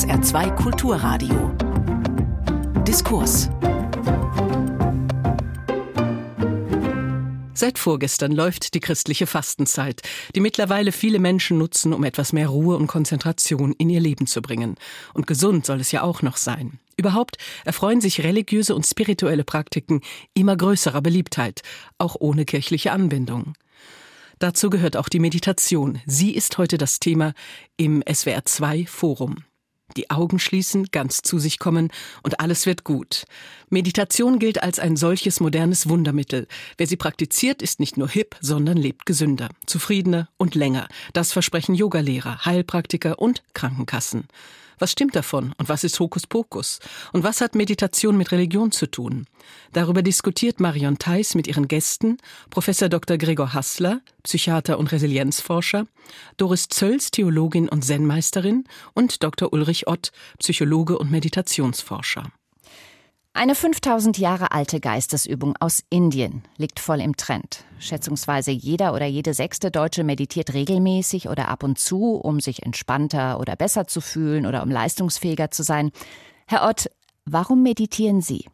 SR2 Kulturradio. Diskurs. Seit vorgestern läuft die christliche Fastenzeit, die mittlerweile viele Menschen nutzen, um etwas mehr Ruhe und Konzentration in ihr Leben zu bringen. Und gesund soll es ja auch noch sein. Überhaupt erfreuen sich religiöse und spirituelle Praktiken immer größerer Beliebtheit, auch ohne kirchliche Anbindung. Dazu gehört auch die Meditation. Sie ist heute das Thema im SWR 2 Forum. Die Augen schließen, ganz zu sich kommen und alles wird gut. Meditation gilt als ein solches modernes Wundermittel. Wer sie praktiziert, ist nicht nur hip, sondern lebt gesünder, zufriedener und länger. Das versprechen Yogalehrer, Heilpraktiker und Krankenkassen. Was stimmt davon und was ist Hokuspokus? Und was hat Meditation mit Religion zu tun? Darüber diskutiert Marion Theis mit ihren Gästen, Professor Dr. Gregor Hassler, Psychiater und Resilienzforscher, Doris Zölz, Theologin und Zen-Meisterin und Dr. Ulrich Ott, Psychologe und Meditationsforscher. Eine 5000 Jahre alte Geistesübung aus Indien liegt voll im Trend. Schätzungsweise jeder oder jede sechste Deutsche meditiert regelmäßig oder ab und zu, um sich entspannter oder besser zu fühlen oder um leistungsfähiger zu sein. Herr Ott, warum meditieren Sie?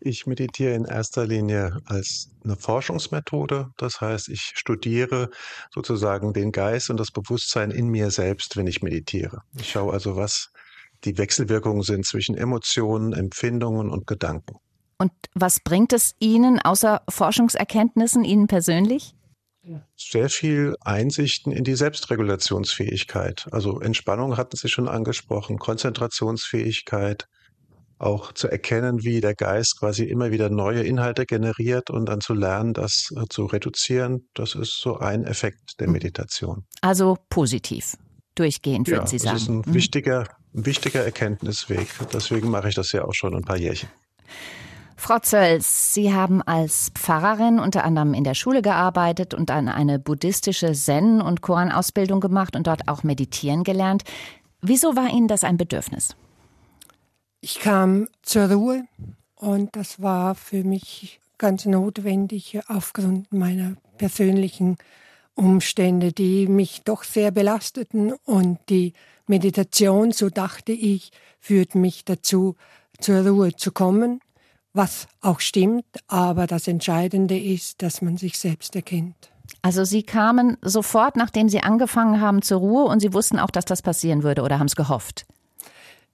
Ich meditiere in erster Linie als eine Forschungsmethode. Das heißt, ich studiere sozusagen den Geist und das Bewusstsein in mir selbst, wenn ich meditiere. Ich schaue also, was die Wechselwirkungen sind zwischen Emotionen, Empfindungen und Gedanken. Und was bringt es Ihnen außer Forschungserkenntnissen Ihnen persönlich? Sehr viel Einsichten in die Selbstregulationsfähigkeit. Also Entspannung hatten Sie schon angesprochen, Konzentrationsfähigkeit, auch zu erkennen, wie der Geist quasi immer wieder neue Inhalte generiert und dann zu lernen, das äh, zu reduzieren. Das ist so ein Effekt der hm. Meditation. Also positiv, durchgehend, würden ja, Sie sagen. Das ist ein mhm. wichtiger wichtiger Erkenntnisweg. Deswegen mache ich das ja auch schon ein paar Jährchen. Frau Zölz, Sie haben als Pfarrerin unter anderem in der Schule gearbeitet und dann eine buddhistische Zen- und Koranausbildung gemacht und dort auch meditieren gelernt. Wieso war Ihnen das ein Bedürfnis? Ich kam zur Ruhe und das war für mich ganz notwendig aufgrund meiner persönlichen Umstände, die mich doch sehr belasteten und die Meditation, so dachte ich, führt mich dazu, zur Ruhe zu kommen, was auch stimmt, aber das Entscheidende ist, dass man sich selbst erkennt. Also Sie kamen sofort, nachdem Sie angefangen haben, zur Ruhe und Sie wussten auch, dass das passieren würde oder haben es gehofft?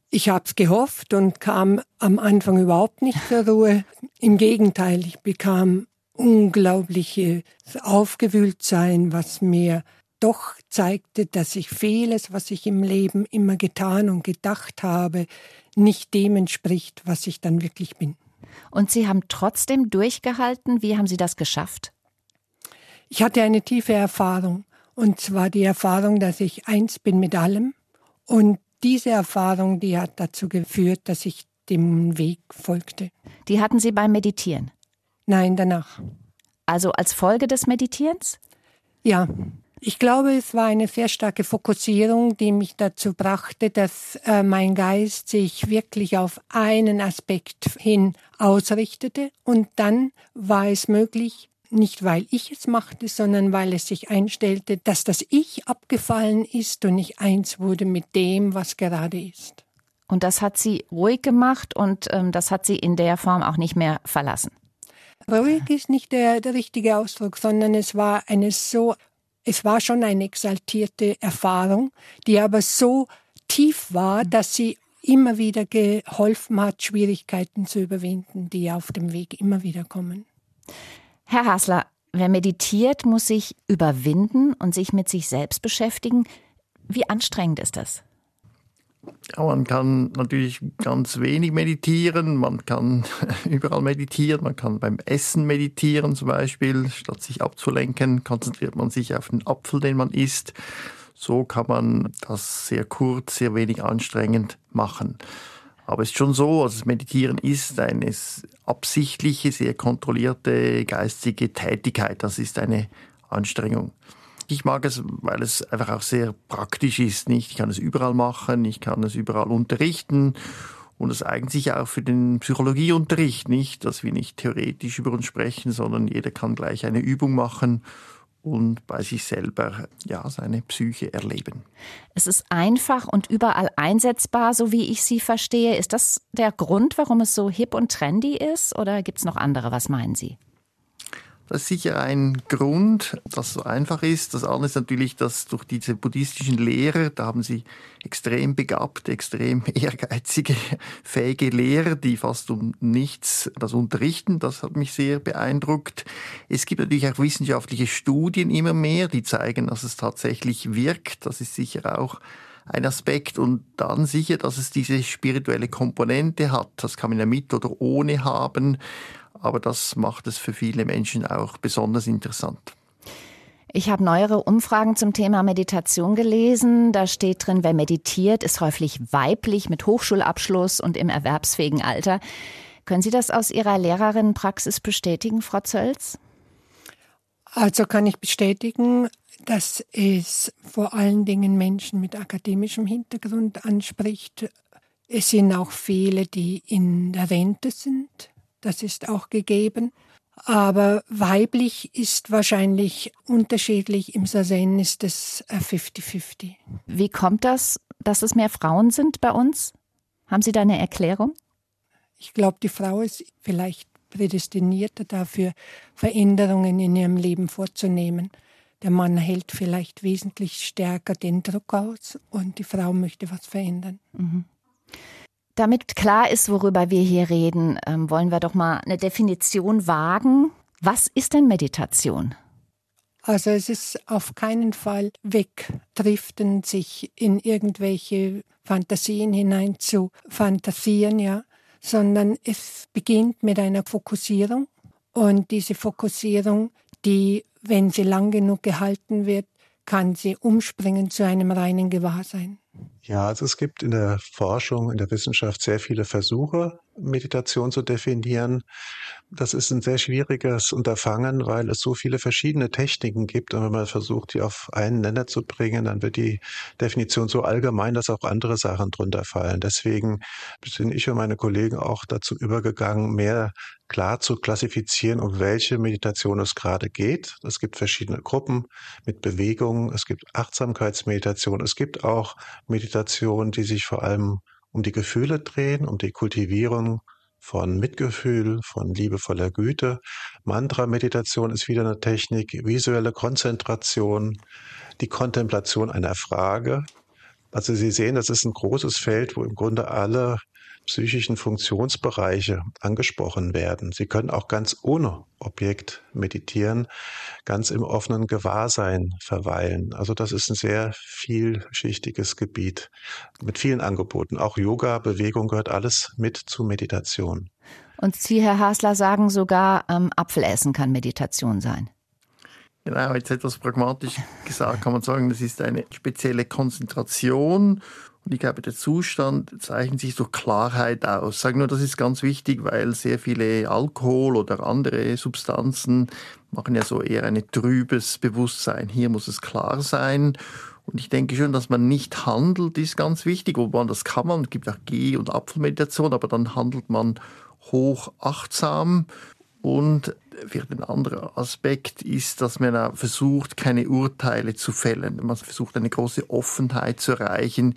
Ich habe es gehofft und kam am Anfang überhaupt nicht zur Ruhe. Im Gegenteil, ich bekam unglaubliches Aufgewühltsein, was mir doch zeigte, dass ich vieles, was ich im Leben immer getan und gedacht habe, nicht dem entspricht, was ich dann wirklich bin. Und Sie haben trotzdem durchgehalten. Wie haben Sie das geschafft? Ich hatte eine tiefe Erfahrung. Und zwar die Erfahrung, dass ich eins bin mit allem. Und diese Erfahrung, die hat dazu geführt, dass ich dem Weg folgte. Die hatten Sie beim Meditieren? Nein, danach. Also als Folge des Meditierens? Ja, ich glaube, es war eine sehr starke Fokussierung, die mich dazu brachte, dass äh, mein Geist sich wirklich auf einen Aspekt hin ausrichtete. Und dann war es möglich, nicht weil ich es machte, sondern weil es sich einstellte, dass das Ich abgefallen ist und ich eins wurde mit dem, was gerade ist. Und das hat Sie ruhig gemacht und ähm, das hat Sie in der Form auch nicht mehr verlassen. Ruhig ist nicht der, der richtige Ausdruck, sondern es war eine so es war schon eine exaltierte Erfahrung, die aber so tief war, dass sie immer wieder geholfen hat, Schwierigkeiten zu überwinden, die auf dem Weg immer wieder kommen. Herr Hasler, wer meditiert, muss sich überwinden und sich mit sich selbst beschäftigen. Wie anstrengend ist das? Man kann natürlich ganz wenig meditieren, man kann überall meditieren, man kann beim Essen meditieren zum Beispiel, statt sich abzulenken, konzentriert man sich auf den Apfel, den man isst. So kann man das sehr kurz, sehr wenig anstrengend machen. Aber es ist schon so, also das Meditieren ist eine absichtliche, sehr kontrollierte geistige Tätigkeit. Das ist eine Anstrengung. Ich mag es, weil es einfach auch sehr praktisch ist. Nicht? Ich kann es überall machen, ich kann es überall unterrichten. Und es eignet sich auch für den Psychologieunterricht nicht, dass wir nicht theoretisch über uns sprechen, sondern jeder kann gleich eine Übung machen und bei sich selber ja seine Psyche erleben. Es ist einfach und überall einsetzbar, so wie ich Sie verstehe. Ist das der Grund, warum es so hip und trendy ist oder gibt es noch andere? Was meinen Sie? Das ist sicher ein Grund, dass es so einfach ist. Das andere ist natürlich, dass durch diese buddhistischen Lehrer, da haben sie extrem begabte, extrem ehrgeizige, fähige Lehrer, die fast um nichts das unterrichten. Das hat mich sehr beeindruckt. Es gibt natürlich auch wissenschaftliche Studien immer mehr, die zeigen, dass es tatsächlich wirkt. Das ist sicher auch ein Aspekt und dann sicher, dass es diese spirituelle Komponente hat. Das kann man ja mit oder ohne haben aber das macht es für viele Menschen auch besonders interessant. Ich habe neuere Umfragen zum Thema Meditation gelesen. Da steht drin, wer meditiert, ist häufig weiblich mit Hochschulabschluss und im erwerbsfähigen Alter. Können Sie das aus Ihrer Lehrerinnenpraxis bestätigen, Frau Zölz? Also kann ich bestätigen, dass es vor allen Dingen Menschen mit akademischem Hintergrund anspricht. Es sind auch viele, die in der Rente sind das ist auch gegeben. Aber weiblich ist wahrscheinlich unterschiedlich. Im Sazen ist es 50-50. Äh, Wie kommt das, dass es mehr Frauen sind bei uns? Haben Sie da eine Erklärung? Ich glaube, die Frau ist vielleicht prädestinierter dafür, Veränderungen in ihrem Leben vorzunehmen. Der Mann hält vielleicht wesentlich stärker den Druck aus und die Frau möchte was verändern. Mhm. Damit klar ist, worüber wir hier reden, ähm, wollen wir doch mal eine Definition wagen. Was ist denn Meditation? Also es ist auf keinen Fall wegdriften, sich in irgendwelche Fantasien hinein zu fantasieren, ja, sondern es beginnt mit einer Fokussierung und diese Fokussierung, die, wenn sie lang genug gehalten wird, kann sie umspringen zu einem reinen Gewahrsein. Ja, also es gibt in der Forschung, in der Wissenschaft sehr viele Versuche, Meditation zu definieren. Das ist ein sehr schwieriges Unterfangen, weil es so viele verschiedene Techniken gibt. Und wenn man versucht, die auf einen Nenner zu bringen, dann wird die Definition so allgemein, dass auch andere Sachen drunter fallen. Deswegen sind ich und meine Kollegen auch dazu übergegangen, mehr klar zu klassifizieren, um welche Meditation es gerade geht. Es gibt verschiedene Gruppen mit Bewegungen, es gibt Achtsamkeitsmeditation, es gibt auch Meditationen, die sich vor allem um die Gefühle drehen, um die Kultivierung von Mitgefühl, von liebevoller Güte. Mantra-Meditation ist wieder eine Technik, visuelle Konzentration, die Kontemplation einer Frage. Also Sie sehen, das ist ein großes Feld, wo im Grunde alle psychischen Funktionsbereiche angesprochen werden. Sie können auch ganz ohne Objekt meditieren, ganz im offenen Gewahrsein verweilen. Also das ist ein sehr vielschichtiges Gebiet mit vielen Angeboten. Auch Yoga, Bewegung gehört alles mit zu Meditation. Und Sie, Herr Hasler, sagen sogar, ähm, Apfelessen kann Meditation sein. Genau, jetzt etwas pragmatisch gesagt kann man sagen, das ist eine spezielle Konzentration und ich glaube, der Zustand zeichnet sich durch Klarheit aus. Ich sage nur, das ist ganz wichtig, weil sehr viele Alkohol oder andere Substanzen machen ja so eher ein trübes Bewusstsein. Hier muss es klar sein. Und ich denke schon, dass man nicht handelt, ist ganz wichtig. Wobei das kann man. Es gibt auch Geh- und Apfelmeditation, aber dann handelt man hoch achtsam. Und vielleicht ein anderer Aspekt ist, dass man versucht, keine Urteile zu fällen. Man versucht, eine große Offenheit zu erreichen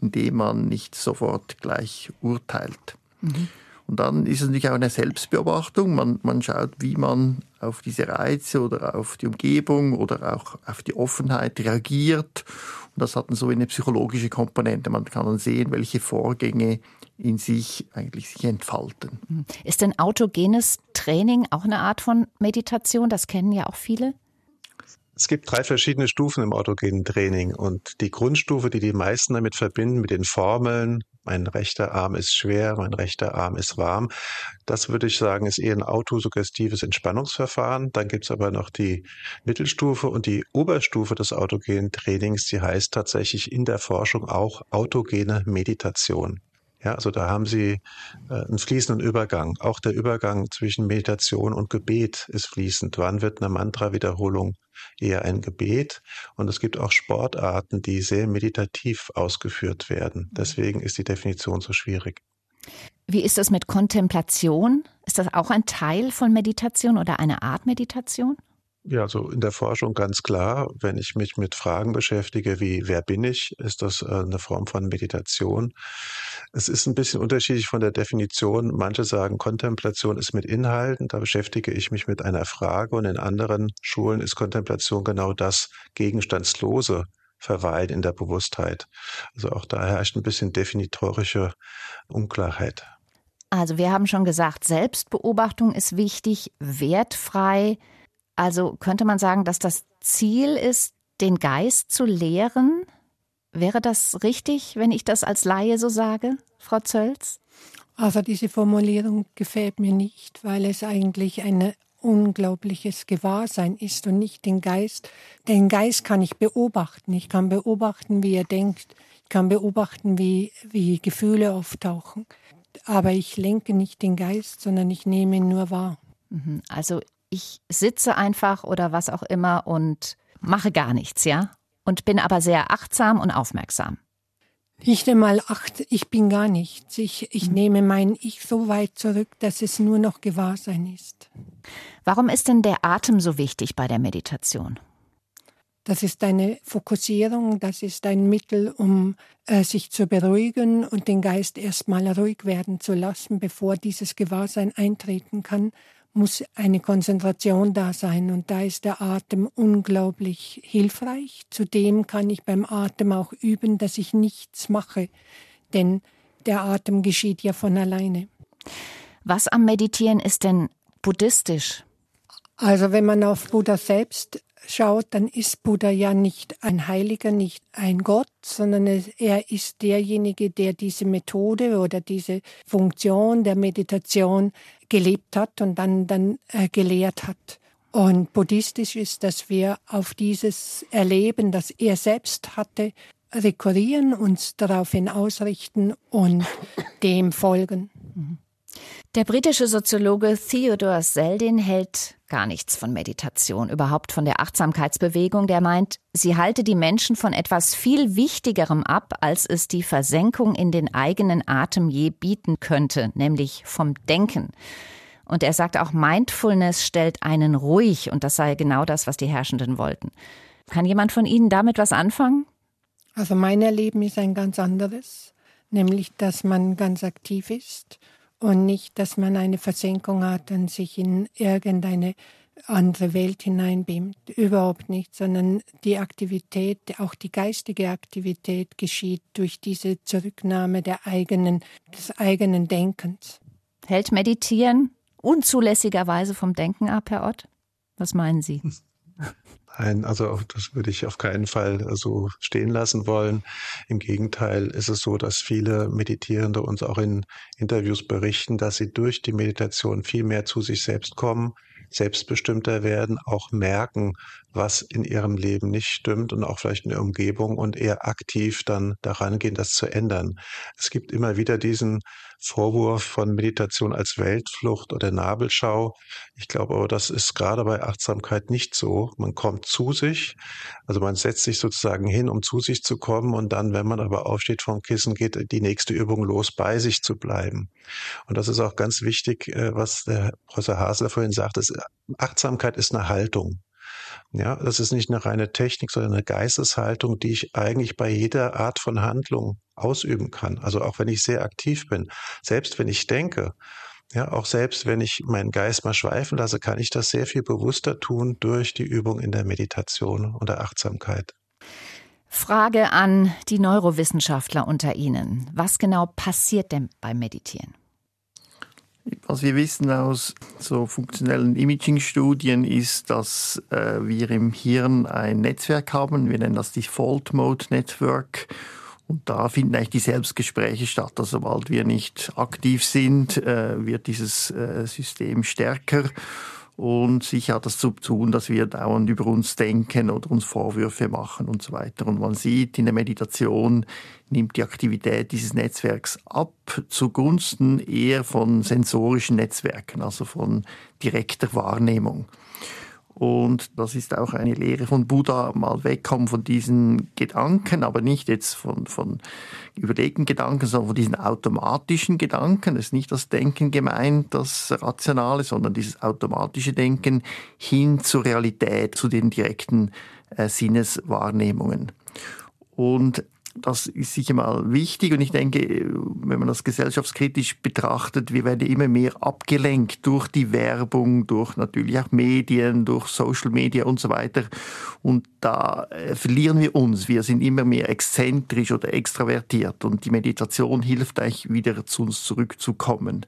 indem man nicht sofort gleich urteilt. Mhm. Und dann ist es natürlich auch eine Selbstbeobachtung. Man, man schaut, wie man auf diese Reize oder auf die Umgebung oder auch auf die Offenheit reagiert. Und das hat dann so eine psychologische Komponente. Man kann dann sehen, welche Vorgänge in sich eigentlich sich entfalten. Mhm. Ist denn autogenes Training auch eine Art von Meditation? Das kennen ja auch viele. Es gibt drei verschiedene Stufen im autogenen Training und die Grundstufe, die die meisten damit verbinden, mit den Formeln, mein rechter Arm ist schwer, mein rechter Arm ist warm, das würde ich sagen, ist eher ein autosuggestives Entspannungsverfahren. Dann gibt es aber noch die Mittelstufe und die Oberstufe des autogenen Trainings, die heißt tatsächlich in der Forschung auch autogene Meditation. Ja, also da haben Sie äh, einen fließenden Übergang. Auch der Übergang zwischen Meditation und Gebet ist fließend. Wann wird eine Mantra-Wiederholung eher ein Gebet? Und es gibt auch Sportarten, die sehr meditativ ausgeführt werden. Deswegen ist die Definition so schwierig. Wie ist das mit Kontemplation? Ist das auch ein Teil von Meditation oder eine Art Meditation? Ja, so in der Forschung ganz klar. Wenn ich mich mit Fragen beschäftige, wie wer bin ich, ist das äh, eine Form von Meditation. Es ist ein bisschen unterschiedlich von der Definition. Manche sagen, Kontemplation ist mit Inhalten, da beschäftige ich mich mit einer Frage und in anderen Schulen ist Kontemplation genau das Gegenstandslose Verweilen in der Bewusstheit. Also auch da herrscht ein bisschen definitorische Unklarheit. Also wir haben schon gesagt, Selbstbeobachtung ist wichtig, wertfrei. Also könnte man sagen, dass das Ziel ist, den Geist zu lehren? Wäre das richtig, wenn ich das als Laie so sage, Frau Zölz? Also diese Formulierung gefällt mir nicht, weil es eigentlich eine unglaubliches Gewahrsein ist und nicht den Geist. Den Geist kann ich beobachten. Ich kann beobachten, wie er denkt. Ich kann beobachten, wie, wie Gefühle auftauchen. Aber ich lenke nicht den Geist, sondern ich nehme ihn nur wahr. Mhm. Also ich sitze einfach oder was auch immer und mache gar nichts, ja? Und bin aber sehr achtsam und aufmerksam. Nicht einmal acht, ich bin gar nichts. Ich, ich mhm. nehme mein Ich so weit zurück, dass es nur noch Gewahrsein ist. Warum ist denn der Atem so wichtig bei der Meditation? Das ist eine Fokussierung, das ist ein Mittel, um äh, sich zu beruhigen und den Geist erstmal ruhig werden zu lassen, bevor dieses Gewahrsein eintreten kann muss eine Konzentration da sein und da ist der Atem unglaublich hilfreich. Zudem kann ich beim Atem auch üben, dass ich nichts mache, denn der Atem geschieht ja von alleine. Was am Meditieren ist denn buddhistisch? Also wenn man auf Buddha selbst schaut, dann ist Buddha ja nicht ein Heiliger, nicht ein Gott, sondern er ist derjenige, der diese Methode oder diese Funktion der Meditation gelebt hat und dann, dann äh, gelehrt hat. Und buddhistisch ist, dass wir auf dieses Erleben, das er selbst hatte, rekurrieren, uns daraufhin ausrichten und dem folgen. Mhm. Der britische Soziologe Theodore Seldin hält gar nichts von Meditation, überhaupt von der Achtsamkeitsbewegung. Der meint, sie halte die Menschen von etwas viel Wichtigerem ab, als es die Versenkung in den eigenen Atem je bieten könnte, nämlich vom Denken. Und er sagt auch, Mindfulness stellt einen ruhig und das sei genau das, was die Herrschenden wollten. Kann jemand von Ihnen damit was anfangen? Also mein Erleben ist ein ganz anderes, nämlich dass man ganz aktiv ist und nicht, dass man eine Versenkung hat und sich in irgendeine andere Welt hineinbeamt. Überhaupt nicht, sondern die Aktivität, auch die geistige Aktivität geschieht durch diese Zurücknahme der eigenen, des eigenen Denkens. Hält Meditieren unzulässigerweise vom Denken ab, Herr Ott? Was meinen Sie? Nein, also das würde ich auf keinen Fall so stehen lassen wollen. Im Gegenteil ist es so, dass viele Meditierende uns auch in Interviews berichten, dass sie durch die Meditation viel mehr zu sich selbst kommen, selbstbestimmter werden, auch merken, was in ihrem Leben nicht stimmt und auch vielleicht in der Umgebung und eher aktiv dann daran gehen, das zu ändern. Es gibt immer wieder diesen Vorwurf von Meditation als Weltflucht oder Nabelschau. Ich glaube aber, das ist gerade bei Achtsamkeit nicht so. Man kommt zu sich, also man setzt sich sozusagen hin, um zu sich zu kommen und dann, wenn man aber aufsteht vom Kissen, geht die nächste Übung los, bei sich zu bleiben. Und das ist auch ganz wichtig, äh, was der Professor Hasler vorhin sagte. Achtsamkeit ist eine Haltung. Ja, das ist nicht eine reine Technik, sondern eine Geisteshaltung, die ich eigentlich bei jeder Art von Handlung ausüben kann. Also auch wenn ich sehr aktiv bin, selbst wenn ich denke, ja, auch selbst wenn ich meinen Geist mal schweifen lasse, kann ich das sehr viel bewusster tun durch die Übung in der Meditation und der Achtsamkeit. Frage an die Neurowissenschaftler unter Ihnen. Was genau passiert denn beim Meditieren? Was wir wissen aus so funktionellen Imaging-Studien ist, dass äh, wir im Hirn ein Netzwerk haben. Wir nennen das Default Mode Network. Und da finden eigentlich die Selbstgespräche statt. Also sobald wir nicht aktiv sind, äh, wird dieses äh, System stärker. Und sicher hat das zu tun, dass wir dauernd über uns denken oder uns Vorwürfe machen und so weiter. Und man sieht, in der Meditation nimmt die Aktivität dieses Netzwerks ab zugunsten eher von sensorischen Netzwerken, also von direkter Wahrnehmung. Und das ist auch eine Lehre von Buddha, mal wegkommen von diesen Gedanken, aber nicht jetzt von, von überlegten Gedanken, sondern von diesen automatischen Gedanken. Es ist nicht das Denken gemeint, das Rationale, sondern dieses automatische Denken hin zur Realität, zu den direkten äh, Sinneswahrnehmungen. Und das ist sicher mal wichtig und ich denke, wenn man das gesellschaftskritisch betrachtet, wir werden immer mehr abgelenkt durch die Werbung, durch natürlich auch Medien, durch Social Media und so weiter. Und da äh, verlieren wir uns. Wir sind immer mehr exzentrisch oder extravertiert und die Meditation hilft eigentlich wieder zu uns zurückzukommen.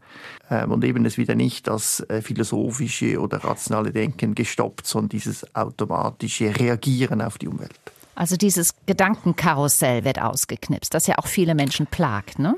Ähm, und eben es wieder nicht das äh, philosophische oder rationale Denken gestoppt, sondern dieses automatische Reagieren auf die Umwelt. Also dieses Gedankenkarussell wird ausgeknipst, das ja auch viele Menschen plagt, ne?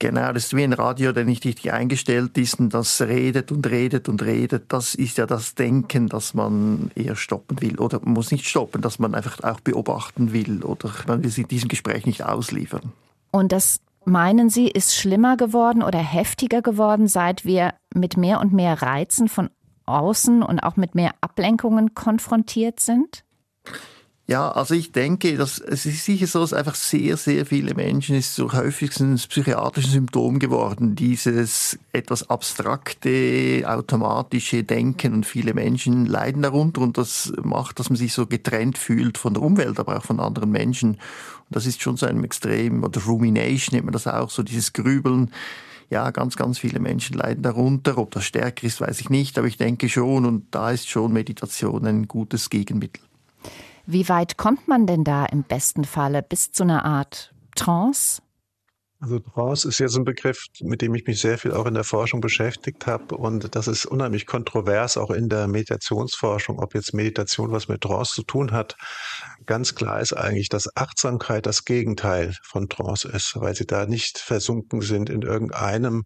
Genau, das ist wie ein Radio, der nicht richtig eingestellt ist und das redet und redet und redet. Das ist ja das Denken, das man eher stoppen will. Oder man muss nicht stoppen, dass man einfach auch beobachten will oder man will sich diesem Gespräch nicht ausliefern. Und das meinen Sie, ist schlimmer geworden oder heftiger geworden, seit wir mit mehr und mehr Reizen von außen und auch mit mehr Ablenkungen konfrontiert sind? Ja, also ich denke, dass es ist sicher so, dass einfach sehr, sehr viele Menschen ist so häufig ein psychiatrisches Symptom geworden, dieses etwas abstrakte, automatische Denken und viele Menschen leiden darunter und das macht, dass man sich so getrennt fühlt von der Umwelt, aber auch von anderen Menschen. Und das ist schon so ein Extrem, oder Rumination nennt man das auch, so dieses Grübeln. Ja, ganz, ganz viele Menschen leiden darunter. Ob das stärker ist, weiß ich nicht, aber ich denke schon und da ist schon Meditation ein gutes Gegenmittel. Wie weit kommt man denn da im besten Falle bis zu einer Art Trance? Also Trance ist jetzt ein Begriff, mit dem ich mich sehr viel auch in der Forschung beschäftigt habe. Und das ist unheimlich kontrovers, auch in der Meditationsforschung, ob jetzt Meditation was mit Trance zu tun hat. Ganz klar ist eigentlich, dass Achtsamkeit das Gegenteil von Trance ist, weil sie da nicht versunken sind in irgendeinem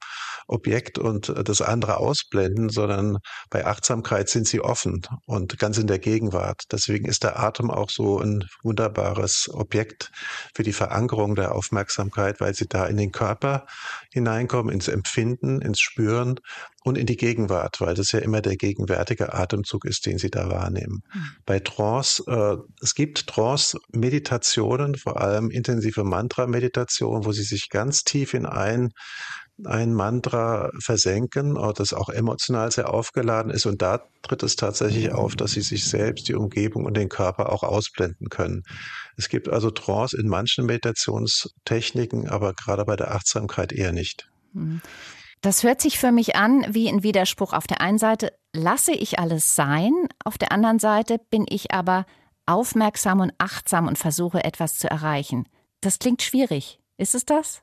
Objekt und das andere ausblenden, sondern bei Achtsamkeit sind sie offen und ganz in der Gegenwart. Deswegen ist der Atem auch so ein wunderbares Objekt für die Verankerung der Aufmerksamkeit, weil sie da in den Körper hineinkommen, ins Empfinden, ins Spüren und in die Gegenwart, weil das ja immer der gegenwärtige Atemzug ist, den Sie da wahrnehmen. Mhm. Bei Trance, äh, es gibt Trance-Meditationen, vor allem intensive Mantra-Meditationen, wo Sie sich ganz tief in ein ein Mantra versenken, das auch emotional sehr aufgeladen ist. Und da tritt es tatsächlich auf, dass sie sich selbst, die Umgebung und den Körper auch ausblenden können. Es gibt also Trance in manchen Meditationstechniken, aber gerade bei der Achtsamkeit eher nicht. Mhm. Das hört sich für mich an wie ein Widerspruch. Auf der einen Seite lasse ich alles sein, auf der anderen Seite bin ich aber aufmerksam und achtsam und versuche etwas zu erreichen. Das klingt schwierig. Ist es das?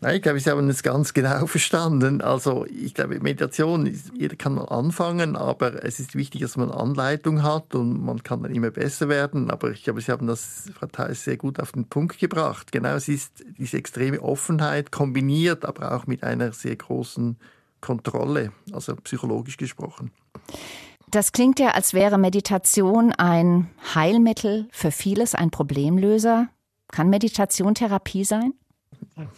Nein, ich glaube, Sie haben es ganz genau verstanden. Also ich glaube, Meditation, jeder kann mal anfangen, aber es ist wichtig, dass man Anleitung hat und man kann dann immer besser werden. Aber ich glaube, Sie haben das, Frau Theis, sehr gut auf den Punkt gebracht. Genau, es ist diese extreme Offenheit kombiniert, aber auch mit einer sehr großen Kontrolle, also psychologisch gesprochen. Das klingt ja, als wäre Meditation ein Heilmittel für vieles, ein Problemlöser. Kann Meditation Therapie sein?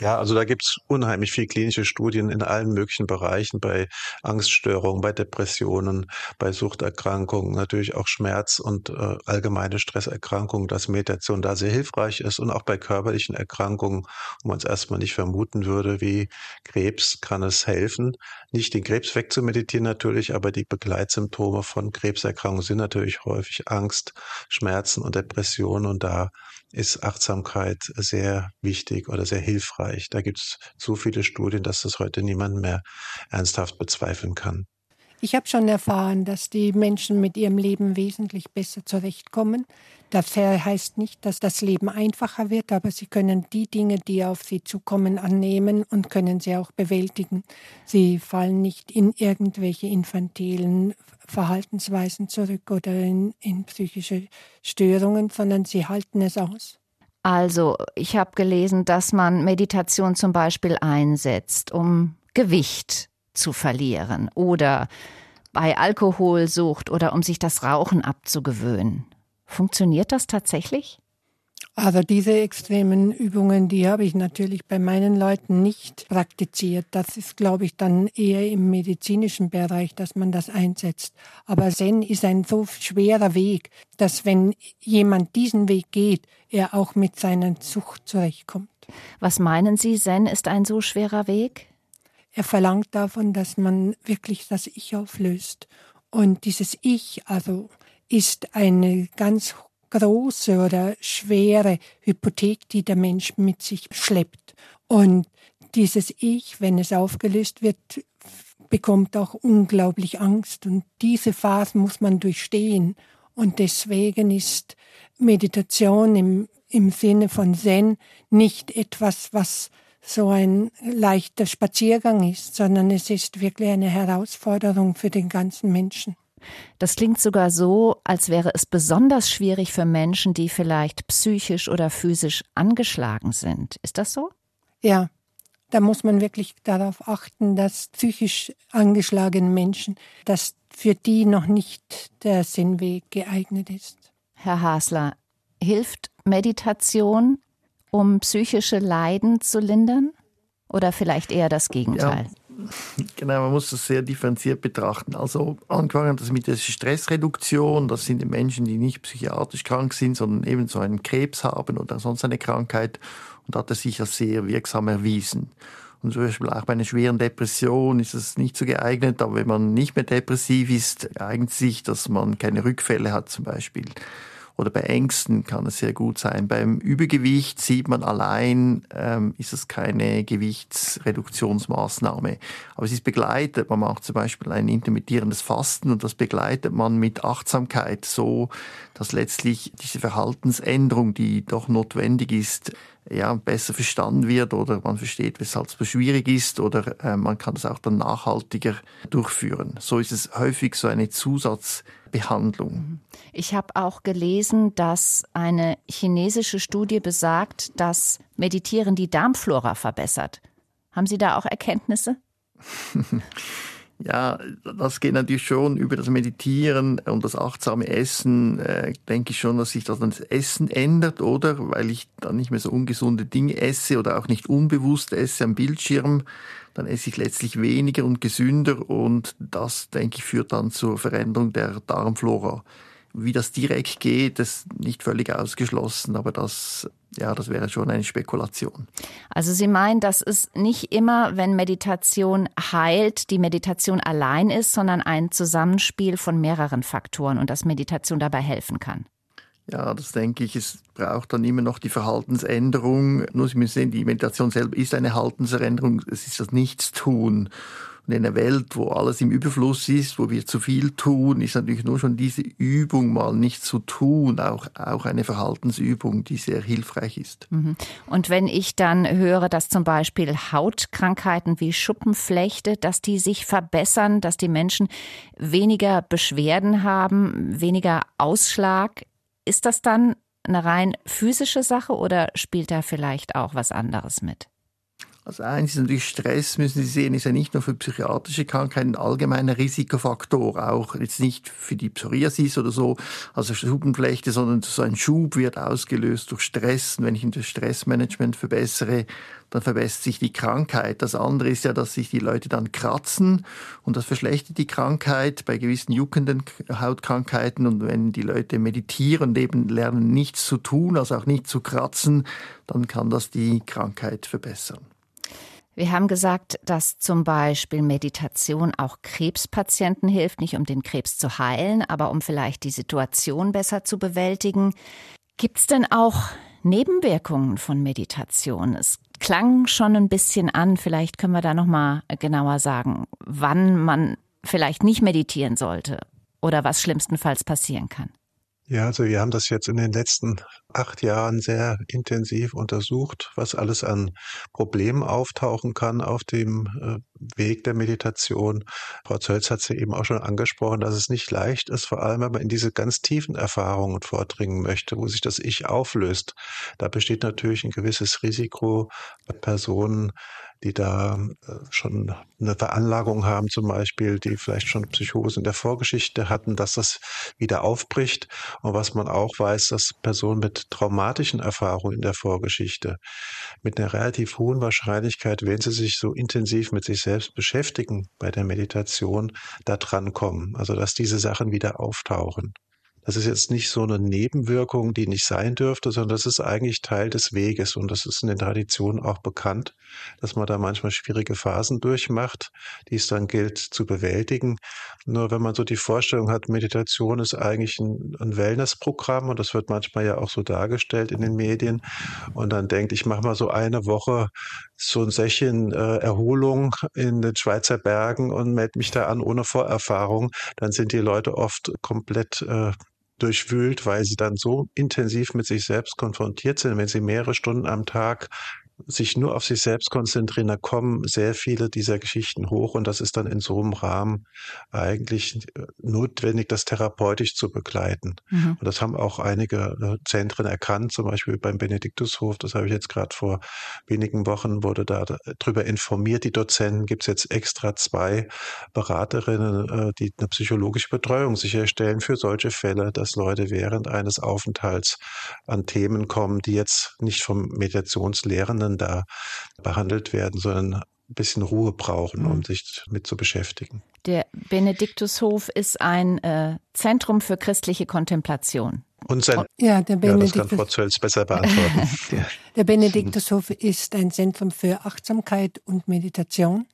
Ja, also da gibt's unheimlich viel klinische Studien in allen möglichen Bereichen, bei Angststörungen, bei Depressionen, bei Suchterkrankungen, natürlich auch Schmerz und äh, allgemeine Stresserkrankungen, dass Meditation da sehr hilfreich ist und auch bei körperlichen Erkrankungen, wo man es erstmal nicht vermuten würde, wie Krebs, kann es helfen. Nicht den Krebs wegzumeditieren natürlich, aber die Begleitsymptome von Krebserkrankungen sind natürlich häufig Angst, Schmerzen und Depressionen und da ist Achtsamkeit sehr wichtig oder sehr hilfreich. Da gibt es so viele Studien, dass das heute niemand mehr ernsthaft bezweifeln kann. Ich habe schon erfahren, dass die Menschen mit ihrem Leben wesentlich besser zurechtkommen. Das heißt nicht, dass das Leben einfacher wird, aber sie können die Dinge, die auf sie zukommen, annehmen und können sie auch bewältigen. Sie fallen nicht in irgendwelche infantilen Verhaltensweisen zurück oder in, in psychische Störungen, sondern sie halten es aus. Also, ich habe gelesen, dass man Meditation zum Beispiel einsetzt, um Gewicht zu verlieren oder bei Alkoholsucht oder um sich das Rauchen abzugewöhnen. Funktioniert das tatsächlich? Also diese extremen Übungen, die habe ich natürlich bei meinen Leuten nicht praktiziert. Das ist, glaube ich, dann eher im medizinischen Bereich, dass man das einsetzt. Aber Zen ist ein so schwerer Weg, dass wenn jemand diesen Weg geht, er auch mit seiner Sucht zurechtkommt. Was meinen Sie, Zen ist ein so schwerer Weg? Er verlangt davon, dass man wirklich das Ich auflöst. Und dieses Ich, also ist eine ganz große oder schwere Hypothek, die der Mensch mit sich schleppt. Und dieses Ich, wenn es aufgelöst wird, bekommt auch unglaublich Angst. Und diese Phase muss man durchstehen. Und deswegen ist Meditation im, im Sinne von Zen nicht etwas, was so ein leichter Spaziergang ist, sondern es ist wirklich eine Herausforderung für den ganzen Menschen. Das klingt sogar so, als wäre es besonders schwierig für Menschen, die vielleicht psychisch oder physisch angeschlagen sind. Ist das so? Ja, da muss man wirklich darauf achten, dass psychisch angeschlagene Menschen, dass für die noch nicht der Sinnweg geeignet ist. Herr Hasler, hilft Meditation, um psychische Leiden zu lindern? Oder vielleicht eher das Gegenteil? Ja. Genau, man muss das sehr differenziert betrachten. Also angefangen das mit der Stressreduktion, das sind die Menschen, die nicht psychiatrisch krank sind, sondern eben so einen Krebs haben oder sonst eine Krankheit. Und hat er sich als sehr wirksam erwiesen. Und zum Beispiel auch bei einer schweren Depression ist es nicht so geeignet, aber wenn man nicht mehr depressiv ist, eignet sich, dass man keine Rückfälle hat zum Beispiel oder bei Ängsten kann es sehr gut sein. Beim Übergewicht sieht man allein, ähm, ist es keine Gewichtsreduktionsmaßnahme. Aber es ist begleitet. Man macht zum Beispiel ein intermittierendes Fasten und das begleitet man mit Achtsamkeit so, dass letztlich diese Verhaltensänderung, die doch notwendig ist, ja, besser verstanden wird oder man versteht, weshalb es so schwierig ist oder äh, man kann es auch dann nachhaltiger durchführen. So ist es häufig so eine Zusatzbehandlung. Ich habe auch gelesen, dass eine chinesische Studie besagt, dass Meditieren die Darmflora verbessert. Haben Sie da auch Erkenntnisse? Ja, das geht natürlich schon über das Meditieren und das achtsame Essen, äh, denke ich schon, dass sich das, das Essen ändert, oder? Weil ich dann nicht mehr so ungesunde Dinge esse oder auch nicht unbewusst esse am Bildschirm, dann esse ich letztlich weniger und gesünder und das, denke ich, führt dann zur Veränderung der Darmflora. Wie das direkt geht, ist nicht völlig ausgeschlossen, aber das, ja, das wäre schon eine Spekulation. Also Sie meinen, dass es nicht immer, wenn Meditation heilt, die Meditation allein ist, sondern ein Zusammenspiel von mehreren Faktoren und dass Meditation dabei helfen kann? Ja, das denke ich. Es braucht dann immer noch die Verhaltensänderung. Nur Sie müssen sehen, die Meditation selber ist eine Verhaltensänderung. Es ist das Nichtstun. In einer Welt, wo alles im Überfluss ist, wo wir zu viel tun, ist natürlich nur schon diese Übung mal nicht zu tun, auch, auch eine Verhaltensübung, die sehr hilfreich ist. Mhm. Und wenn ich dann höre, dass zum Beispiel Hautkrankheiten wie Schuppenflechte, dass die sich verbessern, dass die Menschen weniger Beschwerden haben, weniger Ausschlag, ist das dann eine rein physische Sache oder spielt da vielleicht auch was anderes mit? Also eins ist natürlich Stress, müssen Sie sehen, ist ja nicht nur für psychiatrische Krankheiten ein allgemeiner Risikofaktor, auch jetzt nicht für die Psoriasis oder so, also Schuppenflechte, sondern so ein Schub wird ausgelöst durch Stress. Und wenn ich das Stressmanagement verbessere, dann verbessert sich die Krankheit. Das andere ist ja, dass sich die Leute dann kratzen und das verschlechtert die Krankheit bei gewissen juckenden Hautkrankheiten. Und wenn die Leute meditieren und eben lernen, nichts zu tun, also auch nicht zu kratzen, dann kann das die Krankheit verbessern. Wir haben gesagt, dass zum Beispiel Meditation auch Krebspatienten hilft, nicht um den Krebs zu heilen, aber um vielleicht die Situation besser zu bewältigen. Gibt es denn auch Nebenwirkungen von Meditation? Es klang schon ein bisschen an, vielleicht können wir da noch mal genauer sagen, wann man vielleicht nicht meditieren sollte oder was schlimmstenfalls passieren kann. Ja, also wir haben das jetzt in den letzten acht Jahren sehr intensiv untersucht, was alles an Problemen auftauchen kann auf dem äh, Weg der Meditation. Frau Zölz hat ja eben auch schon angesprochen, dass es nicht leicht ist, vor allem wenn man in diese ganz tiefen Erfahrungen vordringen möchte, wo sich das Ich auflöst. Da besteht natürlich ein gewisses Risiko bei Personen, die da äh, schon eine Veranlagung haben, zum Beispiel, die vielleicht schon Psychose in der Vorgeschichte hatten, dass das wieder aufbricht. Und was man auch weiß, dass Personen mit traumatischen Erfahrungen in der Vorgeschichte mit einer relativ hohen Wahrscheinlichkeit, wenn sie sich so intensiv mit sich selbst beschäftigen bei der Meditation, da dran kommen. Also dass diese Sachen wieder auftauchen. Das ist jetzt nicht so eine Nebenwirkung, die nicht sein dürfte, sondern das ist eigentlich Teil des Weges. Und das ist in den Traditionen auch bekannt, dass man da manchmal schwierige Phasen durchmacht, die es dann gilt zu bewältigen. Nur wenn man so die Vorstellung hat, Meditation ist eigentlich ein, ein Wellnessprogramm und das wird manchmal ja auch so dargestellt in den Medien und dann denkt, ich mache mal so eine Woche so ein Sächchen äh, Erholung in den Schweizer Bergen und melde mich da an ohne Vorerfahrung, dann sind die Leute oft komplett äh, durchwühlt, weil sie dann so intensiv mit sich selbst konfrontiert sind, wenn sie mehrere Stunden am Tag sich nur auf sich selbst konzentrieren, da kommen sehr viele dieser Geschichten hoch und das ist dann in so einem Rahmen eigentlich äh, notwendig, das therapeutisch zu begleiten. Mhm. Und das haben auch einige äh, Zentren erkannt, zum Beispiel beim Benediktushof, das habe ich jetzt gerade vor wenigen Wochen, wurde da drüber informiert, die Dozenten, gibt es jetzt extra zwei Beraterinnen, äh, die eine psychologische Betreuung sicherstellen für solche Fälle, dass Leute während eines Aufenthalts an Themen kommen, die jetzt nicht vom Meditationslehrenden Kindern da behandelt werden, sondern ein bisschen Ruhe brauchen, um mhm. sich mit zu beschäftigen. Der Benediktushof ist ein äh, Zentrum für christliche Kontemplation. Und sein, ja, der Benediktus, ja, das kann Frau Zölz besser beantworten. der Benediktushof ist ein Zentrum für Achtsamkeit und Meditation.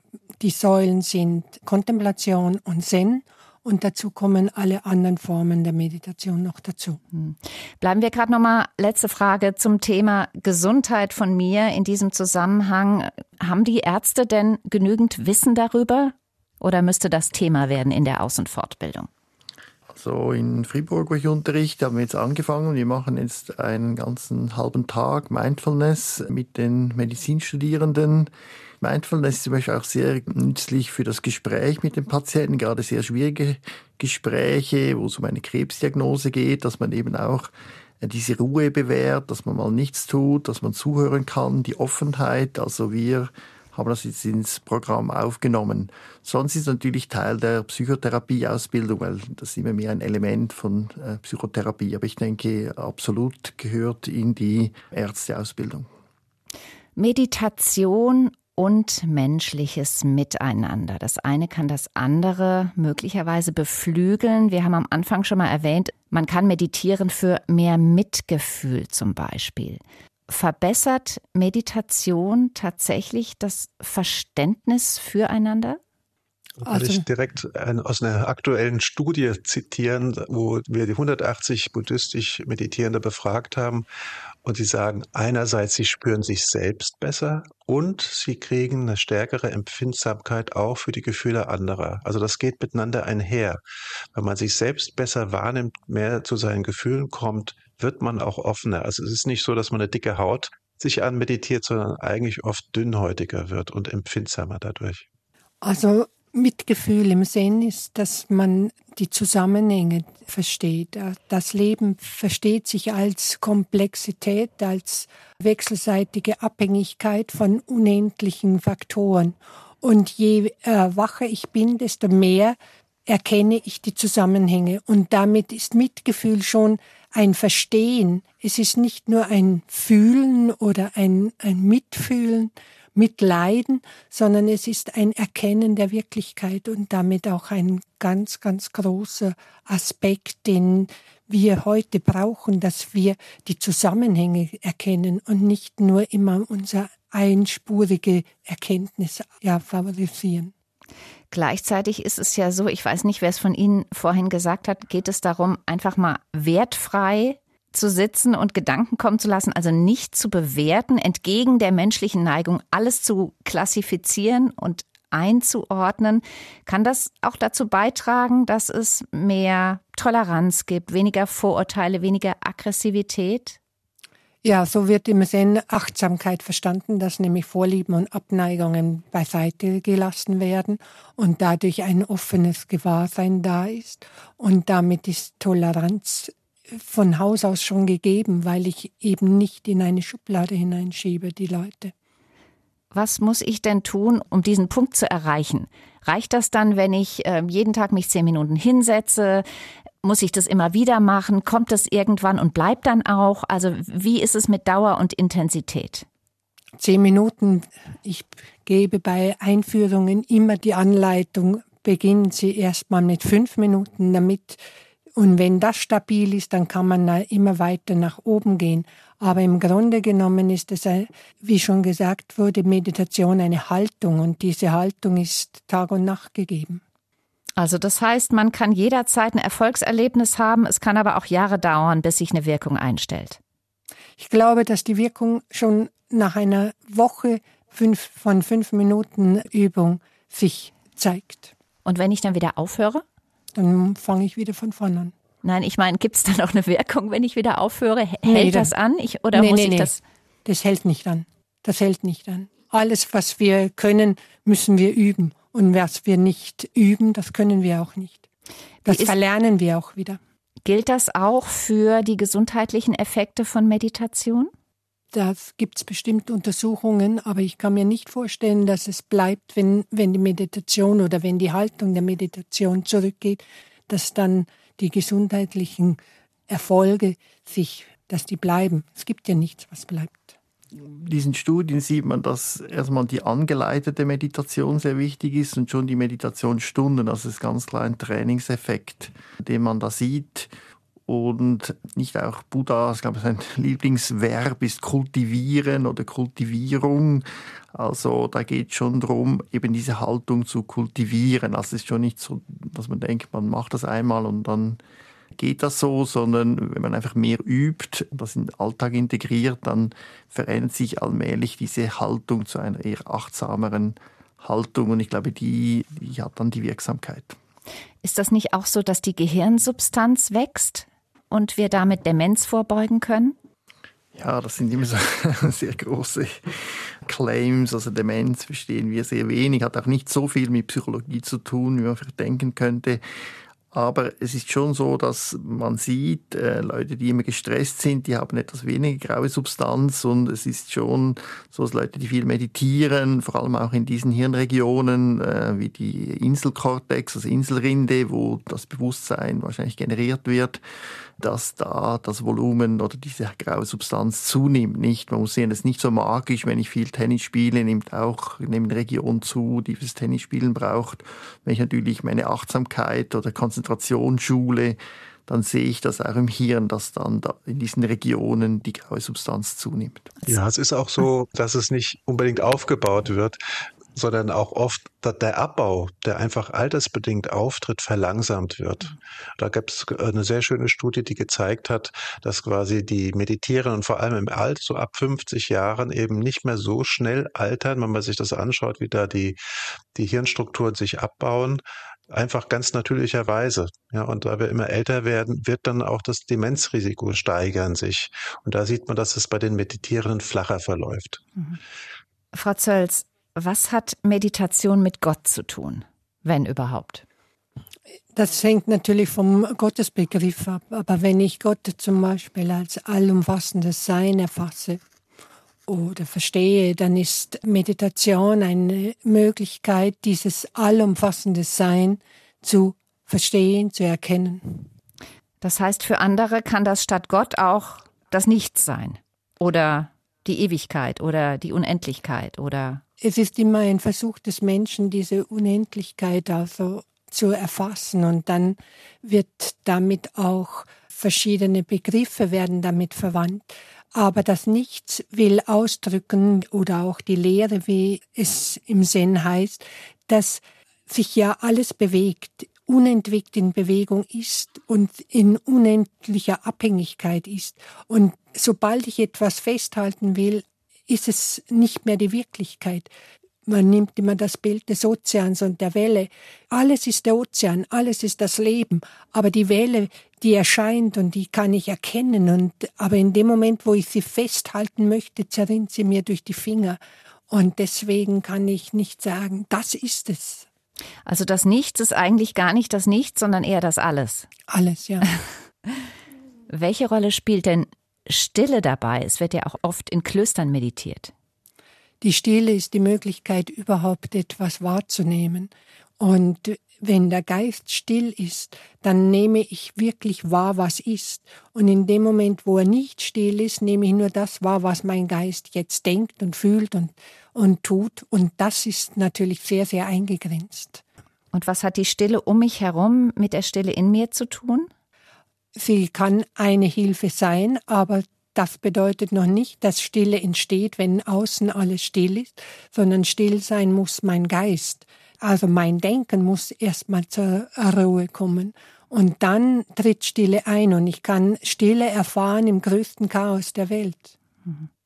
Die Säulen sind Kontemplation und Zen und dazu kommen alle anderen Formen der Meditation noch dazu. Hm. Bleiben wir gerade nochmal, letzte Frage zum Thema Gesundheit von mir in diesem Zusammenhang. Haben die Ärzte denn genügend Wissen darüber oder müsste das Thema werden in der Aus- und Fortbildung? Also in Fribourg, wo ich unterrichte, haben wir jetzt angefangen. Wir machen jetzt einen ganzen halben Tag Mindfulness mit den Medizinstudierenden Mindfulness ist zum Beispiel auch sehr nützlich für das Gespräch mit dem Patienten, gerade sehr schwierige Gespräche, wo es um eine Krebsdiagnose geht, dass man eben auch äh, diese Ruhe bewährt, dass man mal nichts tut, dass man zuhören kann, die Offenheit. Also wir haben das jetzt ins Programm aufgenommen. Sonst ist natürlich Teil der Psychotherapieausbildung, weil das ist immer mehr ein Element von äh, Psychotherapie. Aber ich denke, absolut gehört in die Ärzteausbildung. Meditation und menschliches Miteinander. Das eine kann das andere möglicherweise beflügeln. Wir haben am Anfang schon mal erwähnt, man kann meditieren für mehr Mitgefühl zum Beispiel. Verbessert Meditation tatsächlich das Verständnis füreinander? Kann also, ich direkt ein, aus einer aktuellen Studie zitieren, wo wir die 180 buddhistisch Meditierende befragt haben und sie sagen, einerseits, sie spüren sich selbst besser und sie kriegen eine stärkere Empfindsamkeit auch für die Gefühle anderer. Also das geht miteinander einher. Wenn man sich selbst besser wahrnimmt, mehr zu seinen Gefühlen kommt, wird man auch offener. Also es ist nicht so, dass man eine dicke Haut sich anmeditiert, sondern eigentlich oft dünnhäutiger wird und empfindsamer dadurch. Also Mitgefühl im Sinn ist, dass man die Zusammenhänge versteht. Das Leben versteht sich als Komplexität, als wechselseitige Abhängigkeit von unendlichen Faktoren. Und je äh, wacher ich bin, desto mehr erkenne ich die Zusammenhänge. Und damit ist Mitgefühl schon ein Verstehen. Es ist nicht nur ein Fühlen oder ein, ein Mitfühlen, Mitleiden, sondern es ist ein Erkennen der Wirklichkeit und damit auch ein ganz, ganz großer Aspekt, den wir heute brauchen, dass wir die Zusammenhänge erkennen und nicht nur immer unser einspurige Erkenntnis ja, favorisieren. Gleichzeitig ist es ja so, ich weiß nicht, wer es von Ihnen vorhin gesagt hat, geht es darum, einfach mal wertfrei zu sitzen und Gedanken kommen zu lassen, also nicht zu bewerten, entgegen der menschlichen Neigung, alles zu klassifizieren und einzuordnen, kann das auch dazu beitragen, dass es mehr Toleranz gibt, weniger Vorurteile, weniger Aggressivität? Ja, so wird im Zen Achtsamkeit verstanden, dass nämlich Vorlieben und Abneigungen beiseite gelassen werden und dadurch ein offenes Gewahrsein da ist. Und damit ist Toleranz von Haus aus schon gegeben, weil ich eben nicht in eine Schublade hineinschiebe, die Leute. Was muss ich denn tun, um diesen Punkt zu erreichen? Reicht das dann, wenn ich äh, jeden Tag mich zehn Minuten hinsetze? Muss ich das immer wieder machen? Kommt das irgendwann und bleibt dann auch? Also wie ist es mit Dauer und Intensität? Zehn Minuten. Ich gebe bei Einführungen immer die Anleitung, beginnen Sie erstmal mit fünf Minuten, damit und wenn das stabil ist, dann kann man immer weiter nach oben gehen. Aber im Grunde genommen ist es, wie schon gesagt wurde, Meditation eine Haltung und diese Haltung ist Tag und Nacht gegeben. Also das heißt, man kann jederzeit ein Erfolgserlebnis haben, es kann aber auch Jahre dauern, bis sich eine Wirkung einstellt. Ich glaube, dass die Wirkung schon nach einer Woche fünf, von fünf Minuten Übung sich zeigt. Und wenn ich dann wieder aufhöre? Dann fange ich wieder von vorne an. Nein, ich meine, gibt es dann auch eine Wirkung, wenn ich wieder aufhöre? Hält nee, das an? Ich, oder nee, muss nee, ich das? Das hält nicht an. Das hält nicht an. Alles, was wir können, müssen wir üben. Und was wir nicht üben, das können wir auch nicht. Das ist, verlernen wir auch wieder. Gilt das auch für die gesundheitlichen Effekte von Meditation? Da gibt es bestimmt Untersuchungen, aber ich kann mir nicht vorstellen, dass es bleibt, wenn, wenn die Meditation oder wenn die Haltung der Meditation zurückgeht, dass dann die gesundheitlichen Erfolge sich, dass die bleiben. Es gibt ja nichts, was bleibt diesen Studien sieht man, dass erstmal die angeleitete Meditation sehr wichtig ist und schon die Meditationsstunden. Das ist ganz klar ein Trainingseffekt, den man da sieht. Und nicht auch Buddha, ich glaube, sein Lieblingsverb ist kultivieren oder Kultivierung. Also da geht es schon darum, eben diese Haltung zu kultivieren. Also es ist schon nicht so, dass man denkt, man macht das einmal und dann geht das so, sondern wenn man einfach mehr übt, das in den Alltag integriert, dann verändert sich allmählich diese Haltung zu einer eher achtsameren Haltung und ich glaube, die, die hat dann die Wirksamkeit. Ist das nicht auch so, dass die Gehirnsubstanz wächst und wir damit Demenz vorbeugen können? Ja, das sind immer so sehr große Claims. Also Demenz verstehen wir sehr wenig, hat auch nicht so viel mit Psychologie zu tun, wie man vielleicht denken könnte. Aber es ist schon so, dass man sieht, äh, Leute, die immer gestresst sind, die haben etwas weniger graue Substanz und es ist schon so, dass Leute, die viel meditieren, vor allem auch in diesen Hirnregionen äh, wie die Inselkortex, also Inselrinde, wo das Bewusstsein wahrscheinlich generiert wird, dass da das Volumen oder diese graue Substanz zunimmt. Nicht, man muss sehen, das ist nicht so magisch. Wenn ich viel Tennis spiele, nimmt auch nimmt eine Region zu, die fürs Tennisspielen braucht. Wenn ich natürlich meine Achtsamkeit oder Konzentration schule, dann sehe ich das auch im Hirn, dass dann da in diesen Regionen die graue Substanz zunimmt. Ja, es ist auch so, dass es nicht unbedingt aufgebaut wird sondern auch oft der Abbau, der einfach altersbedingt auftritt, verlangsamt wird. Mhm. Da gibt es eine sehr schöne Studie, die gezeigt hat, dass quasi die Meditierenden vor allem im Alter, so ab 50 Jahren eben nicht mehr so schnell altern, wenn man sich das anschaut, wie da die, die Hirnstrukturen sich abbauen, einfach ganz natürlicherweise. Ja, und da wir immer älter werden, wird dann auch das Demenzrisiko steigern sich. Und da sieht man, dass es bei den Meditierenden flacher verläuft. Mhm. Frau Zölz, was hat Meditation mit Gott zu tun, wenn überhaupt? Das hängt natürlich vom Gottesbegriff ab. Aber wenn ich Gott zum Beispiel als allumfassendes Sein erfasse oder verstehe, dann ist Meditation eine Möglichkeit, dieses allumfassende Sein zu verstehen, zu erkennen. Das heißt, für andere kann das statt Gott auch das Nichts sein oder die Ewigkeit oder die Unendlichkeit oder es ist immer ein Versuch des Menschen, diese Unendlichkeit also zu erfassen und dann wird damit auch verschiedene Begriffe werden damit verwandt. Aber das Nichts will ausdrücken oder auch die Lehre, wie es im Zen heißt, dass sich ja alles bewegt, unentwegt in Bewegung ist und in unendlicher Abhängigkeit ist. Und sobald ich etwas festhalten will, ist es nicht mehr die Wirklichkeit. man nimmt immer das Bild des Ozeans und der Welle. Alles ist der Ozean, alles ist das Leben, aber die Welle, die erscheint und die kann ich erkennen und aber in dem Moment, wo ich sie festhalten möchte, zerrinnt sie mir durch die Finger und deswegen kann ich nicht sagen, das ist es. Also das Nichts ist eigentlich gar nicht das Nichts, sondern eher das Alles. Alles, ja. Welche Rolle spielt denn Stille dabei? Es wird ja auch oft in Klöstern meditiert. Die Stille ist die Möglichkeit, überhaupt etwas wahrzunehmen. Und wenn der Geist still ist, dann nehme ich wirklich wahr, was ist. Und in dem Moment, wo er nicht still ist, nehme ich nur das wahr, was mein Geist jetzt denkt und fühlt und, und tut. Und das ist natürlich sehr, sehr eingegrenzt. Und was hat die Stille um mich herum mit der Stille in mir zu tun? Sie kann eine Hilfe sein, aber das bedeutet noch nicht, dass Stille entsteht, wenn außen alles still ist, sondern still sein muss mein Geist. Also mein Denken muss erstmal zur Ruhe kommen. Und dann tritt Stille ein und ich kann Stille erfahren im größten Chaos der Welt.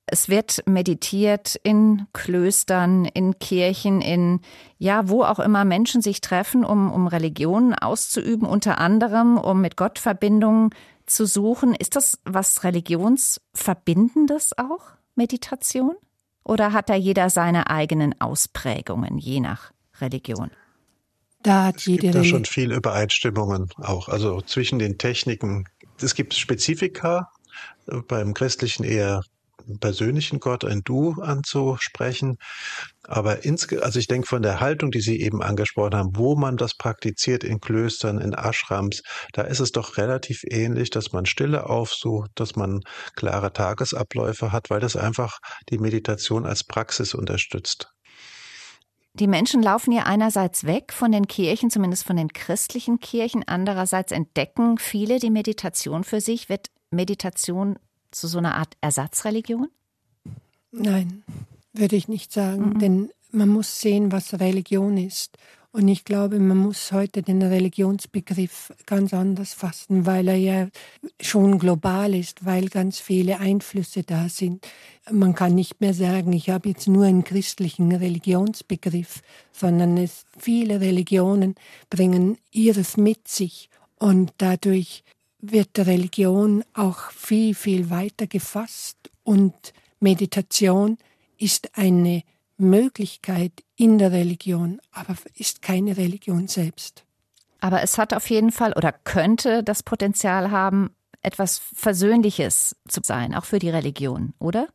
Es wird meditiert in Klöstern, in Kirchen, in ja, wo auch immer Menschen sich treffen, um, um Religionen auszuüben, unter anderem, um mit Gott Verbindungen zu suchen. Ist das was Religionsverbindendes auch, Meditation? Oder hat da jeder seine eigenen Ausprägungen, je nach Religion? Da hat es jede gibt da schon viel Übereinstimmungen auch, also zwischen den Techniken. Es gibt Spezifika, äh, beim Christlichen eher persönlichen Gott ein Du anzusprechen. Aber also ich denke von der Haltung, die Sie eben angesprochen haben, wo man das praktiziert in Klöstern, in Ashrams, da ist es doch relativ ähnlich, dass man Stille aufsucht, dass man klare Tagesabläufe hat, weil das einfach die Meditation als Praxis unterstützt. Die Menschen laufen ja einerseits weg von den Kirchen, zumindest von den christlichen Kirchen, andererseits entdecken viele die Meditation für sich. Wird Meditation zu so einer Art Ersatzreligion? Nein, würde ich nicht sagen, mhm. denn man muss sehen, was Religion ist. Und ich glaube, man muss heute den Religionsbegriff ganz anders fassen, weil er ja schon global ist, weil ganz viele Einflüsse da sind. Man kann nicht mehr sagen, ich habe jetzt nur einen christlichen Religionsbegriff, sondern es, viele Religionen bringen ihres mit sich und dadurch wird Religion auch viel, viel weiter gefasst und Meditation ist eine Möglichkeit in der Religion, aber ist keine Religion selbst. Aber es hat auf jeden Fall oder könnte das Potenzial haben, etwas Versöhnliches zu sein, auch für die Religion, oder?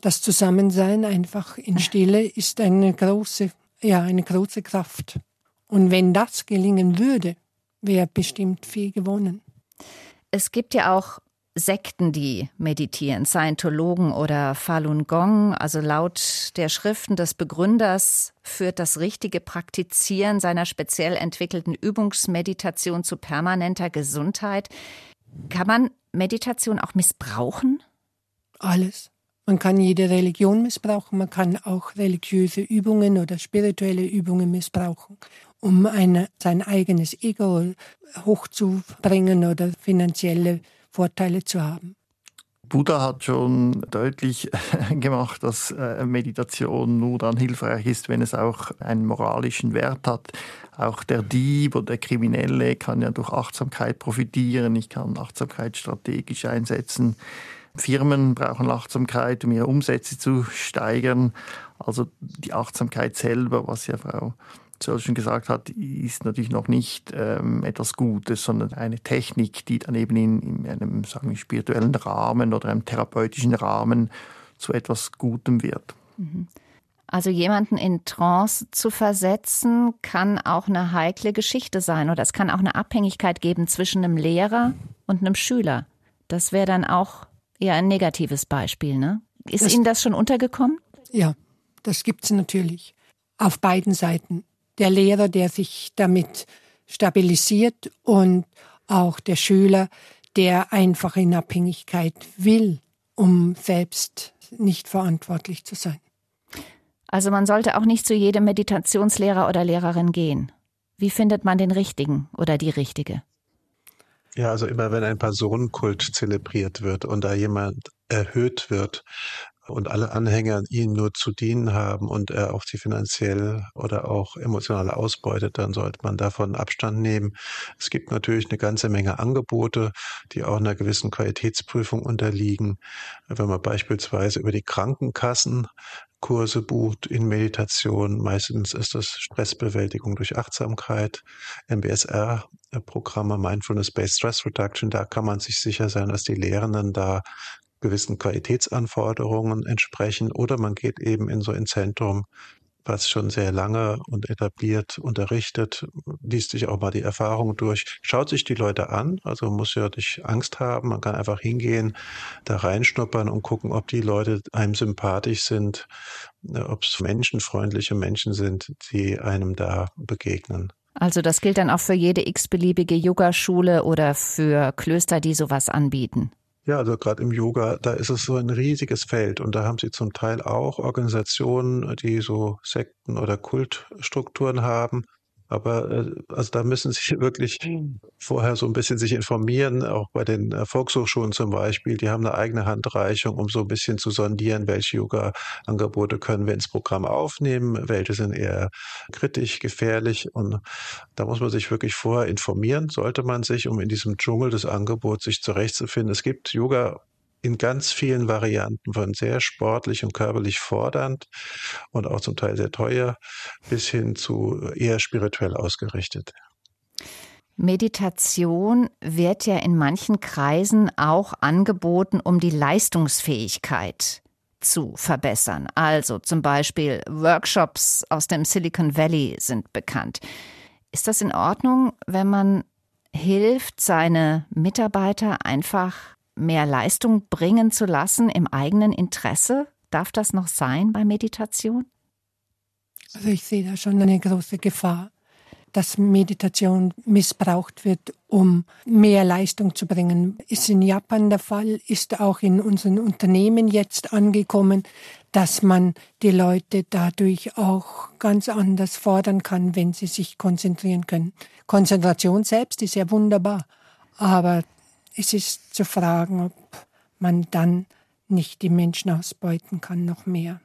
Das Zusammensein einfach in Stille ist eine große, ja, eine große Kraft. Und wenn das gelingen würde, wäre bestimmt viel gewonnen. Es gibt ja auch Sekten, die meditieren, Scientologen oder Falun Gong. Also laut der Schriften des Begründers führt das richtige Praktizieren seiner speziell entwickelten Übungsmeditation zu permanenter Gesundheit. Kann man Meditation auch missbrauchen? Alles. Man kann jede Religion missbrauchen, man kann auch religiöse Übungen oder spirituelle Übungen missbrauchen um eine, sein eigenes Ego hochzubringen oder finanzielle Vorteile zu haben. Buddha hat schon deutlich gemacht, dass äh, Meditation nur dann hilfreich ist, wenn es auch einen moralischen Wert hat. Auch der Dieb oder der Kriminelle kann ja durch Achtsamkeit profitieren. Ich kann Achtsamkeit strategisch einsetzen. Firmen brauchen Achtsamkeit, um ihre Umsätze zu steigern. Also die Achtsamkeit selber, was ja Frau Zöll schon gesagt hat, ist natürlich noch nicht ähm, etwas Gutes, sondern eine Technik, die dann eben in, in einem sagen wir, spirituellen Rahmen oder einem therapeutischen Rahmen zu etwas Gutem wird. Mhm. Also jemanden in Trance zu versetzen, kann auch eine heikle Geschichte sein oder es kann auch eine Abhängigkeit geben zwischen einem Lehrer und einem Schüler. Das wäre dann auch eher ein negatives Beispiel, ne? Ist das, Ihnen das schon untergekommen? Ja, das gibt es natürlich. Auf beiden Seiten der Lehrer, der sich damit stabilisiert und auch der Schüler, der einfach in Abhängigkeit will, um selbst nicht verantwortlich zu sein. Also man sollte auch nicht zu jedem Meditationslehrer oder Lehrerin gehen. Wie findet man den richtigen oder die richtige? Ja, also immer wenn ein Personenkult zelebriert wird und da jemand erhöht wird, und alle Anhänger ihnen nur zu dienen haben und er auch sie finanziell oder auch emotional ausbeutet, dann sollte man davon Abstand nehmen. Es gibt natürlich eine ganze Menge Angebote, die auch einer gewissen Qualitätsprüfung unterliegen. Wenn man beispielsweise über die Krankenkassen Kurse bucht in Meditation. Meistens ist das Stressbewältigung durch Achtsamkeit, MBSR-Programme, Mindfulness-Based Stress Reduction. Da kann man sich sicher sein, dass die Lehrenden da gewissen Qualitätsanforderungen entsprechen. Oder man geht eben in so ein Zentrum, was schon sehr lange und etabliert unterrichtet, liest sich auch mal die Erfahrung durch, schaut sich die Leute an, also muss ja nicht Angst haben, man kann einfach hingehen, da reinschnuppern und gucken, ob die Leute einem sympathisch sind, äh, ob es menschenfreundliche Menschen sind, die einem da begegnen. Also das gilt dann auch für jede x-beliebige Yogaschule oder für Klöster, die sowas anbieten. Ja, also gerade im Yoga, da ist es so ein riesiges Feld und da haben sie zum Teil auch Organisationen, die so Sekten oder Kultstrukturen haben. Aber äh, also da müssen Sie wirklich vorher so ein bisschen sich informieren, auch bei den äh, Volkshochschulen zum Beispiel. Die haben eine eigene Handreichung, um so ein bisschen zu sondieren, welche Yoga-Angebote können wir ins Programm aufnehmen, welche sind eher kritisch, gefährlich. Und da muss man sich wirklich vorher informieren, sollte man sich, um in diesem Dschungel des Angebots sich zurechtzufinden. Es gibt Yoga in ganz vielen Varianten, von sehr sportlich und körperlich fordernd und auch zum Teil sehr teuer, bis hin zu eher spirituell ausgerichtet. Meditation wird ja in manchen Kreisen auch angeboten, um die Leistungsfähigkeit zu verbessern. Also zum Beispiel Workshops aus dem Silicon Valley sind bekannt. Ist das in Ordnung, wenn man hilft, seine Mitarbeiter einfach mehr Leistung bringen zu lassen im eigenen Interesse? Darf das noch sein bei Meditation? Also ich sehe da schon eine große Gefahr, dass Meditation missbraucht wird, um mehr Leistung zu bringen. Ist in Japan der Fall, ist auch in unseren Unternehmen jetzt angekommen, dass man die Leute dadurch auch ganz anders fordern kann, wenn sie sich konzentrieren können. Konzentration selbst ist ja wunderbar, aber es ist zu fragen, ob man dann nicht die Menschen ausbeuten kann, noch mehr.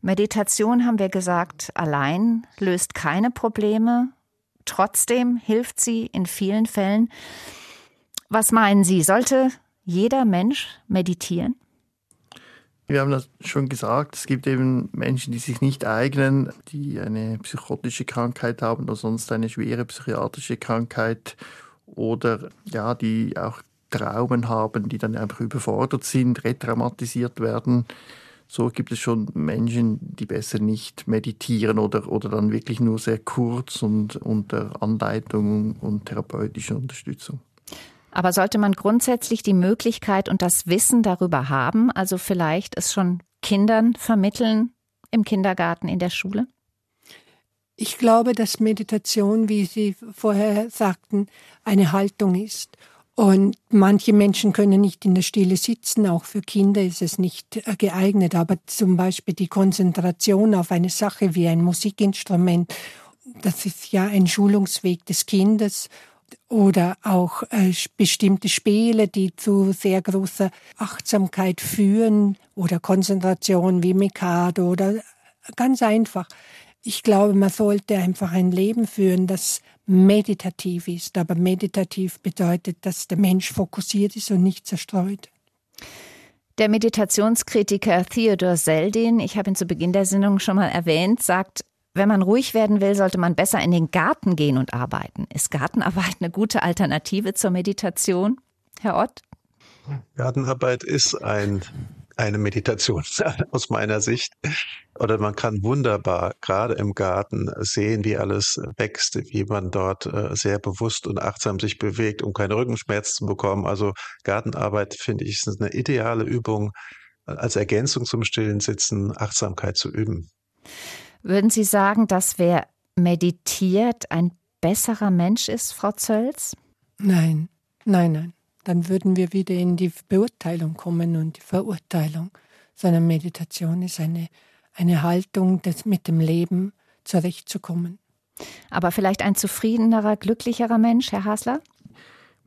Meditation, haben wir gesagt, allein löst keine Probleme. Trotzdem hilft sie in vielen Fällen. Was meinen Sie, sollte jeder Mensch meditieren? Wir haben das schon gesagt, es gibt eben Menschen, die sich nicht eignen, die eine psychotische Krankheit haben oder sonst eine schwere psychiatrische Krankheit oder ja, die auch Traumen haben, die dann einfach überfordert sind, retraumatisiert werden. So gibt es schon Menschen, die besser nicht meditieren oder, oder dann wirklich nur sehr kurz und unter Anleitung und therapeutischer Unterstützung. Aber sollte man grundsätzlich die Möglichkeit und das Wissen darüber haben, also vielleicht es schon Kindern vermitteln im Kindergarten, in der Schule? Ich glaube, dass Meditation, wie Sie vorher sagten, eine Haltung ist und manche Menschen können nicht in der Stille sitzen, auch für Kinder ist es nicht äh, geeignet, aber zum Beispiel die Konzentration auf eine Sache wie ein Musikinstrument, das ist ja ein Schulungsweg des Kindes. Oder auch äh, bestimmte Spiele, die zu sehr großer Achtsamkeit führen. Oder Konzentration wie Mikado oder ganz einfach. Ich glaube, man sollte einfach ein Leben führen, das meditativ ist. Aber meditativ bedeutet, dass der Mensch fokussiert ist und nicht zerstreut. Der Meditationskritiker Theodor Seldin, ich habe ihn zu Beginn der Sendung schon mal erwähnt, sagt, wenn man ruhig werden will, sollte man besser in den Garten gehen und arbeiten. Ist Gartenarbeit eine gute Alternative zur Meditation, Herr Ott? Gartenarbeit ist ein eine Meditation aus meiner Sicht. Oder man kann wunderbar gerade im Garten sehen, wie alles wächst, wie man dort äh, sehr bewusst und achtsam sich bewegt, um keine Rückenschmerzen zu bekommen. Also Gartenarbeit finde ich ist eine ideale Übung als Ergänzung zum stillen Sitzen, Achtsamkeit zu üben. Würden Sie sagen, dass wer meditiert ein besserer Mensch ist, Frau Zölz? Nein, nein, nein dann würden wir wieder in die Beurteilung kommen und die Verurteilung, sondern Meditation ist eine, eine Haltung, das mit dem Leben zurechtzukommen. Aber vielleicht ein zufriedenerer, glücklicherer Mensch, Herr Hasler?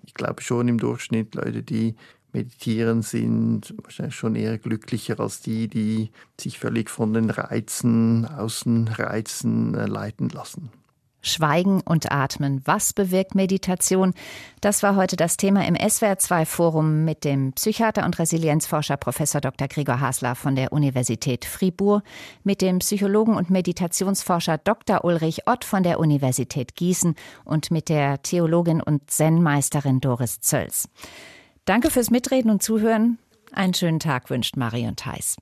Ich glaube schon im Durchschnitt Leute, die meditieren, sind wahrscheinlich schon eher glücklicher als die, die sich völlig von den Reizen, Außenreizen äh, leiten lassen. Schweigen und Atmen. Was bewirkt Meditation? Das war heute das Thema im SWR2 Forum mit dem Psychiater und Resilienzforscher Prof. Dr. Gregor Hasler von der Universität Fribourg, mit dem Psychologen und Meditationsforscher Dr. Ulrich Ott von der Universität Gießen und mit der Theologin und Zen-Meisterin Doris Zölz. Danke fürs Mitreden und Zuhören. Einen schönen Tag wünscht Marion Theis.